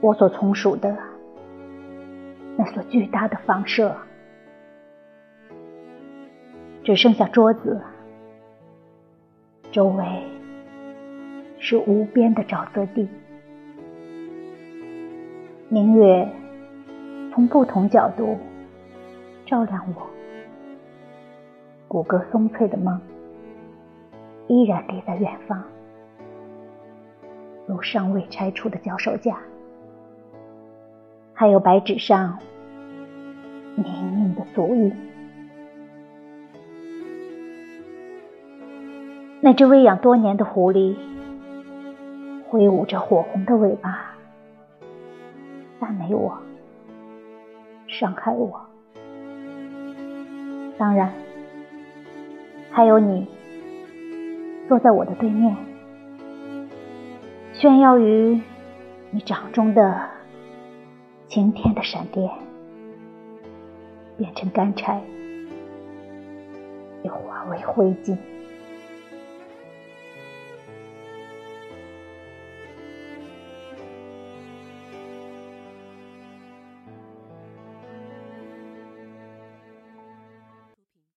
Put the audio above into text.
我所从属的那所巨大的房舍，只剩下桌子，周围是无边的沼泽地。明月从不同角度照亮我，骨骼松脆的梦依然立在远方，如尚未拆除的脚手架，还有白纸上泥泞的足印。那只喂养多年的狐狸挥舞着火红的尾巴。赞美我，伤害我，当然还有你，坐在我的对面，炫耀于你掌中的晴天的闪电，变成干柴，又化为灰烬。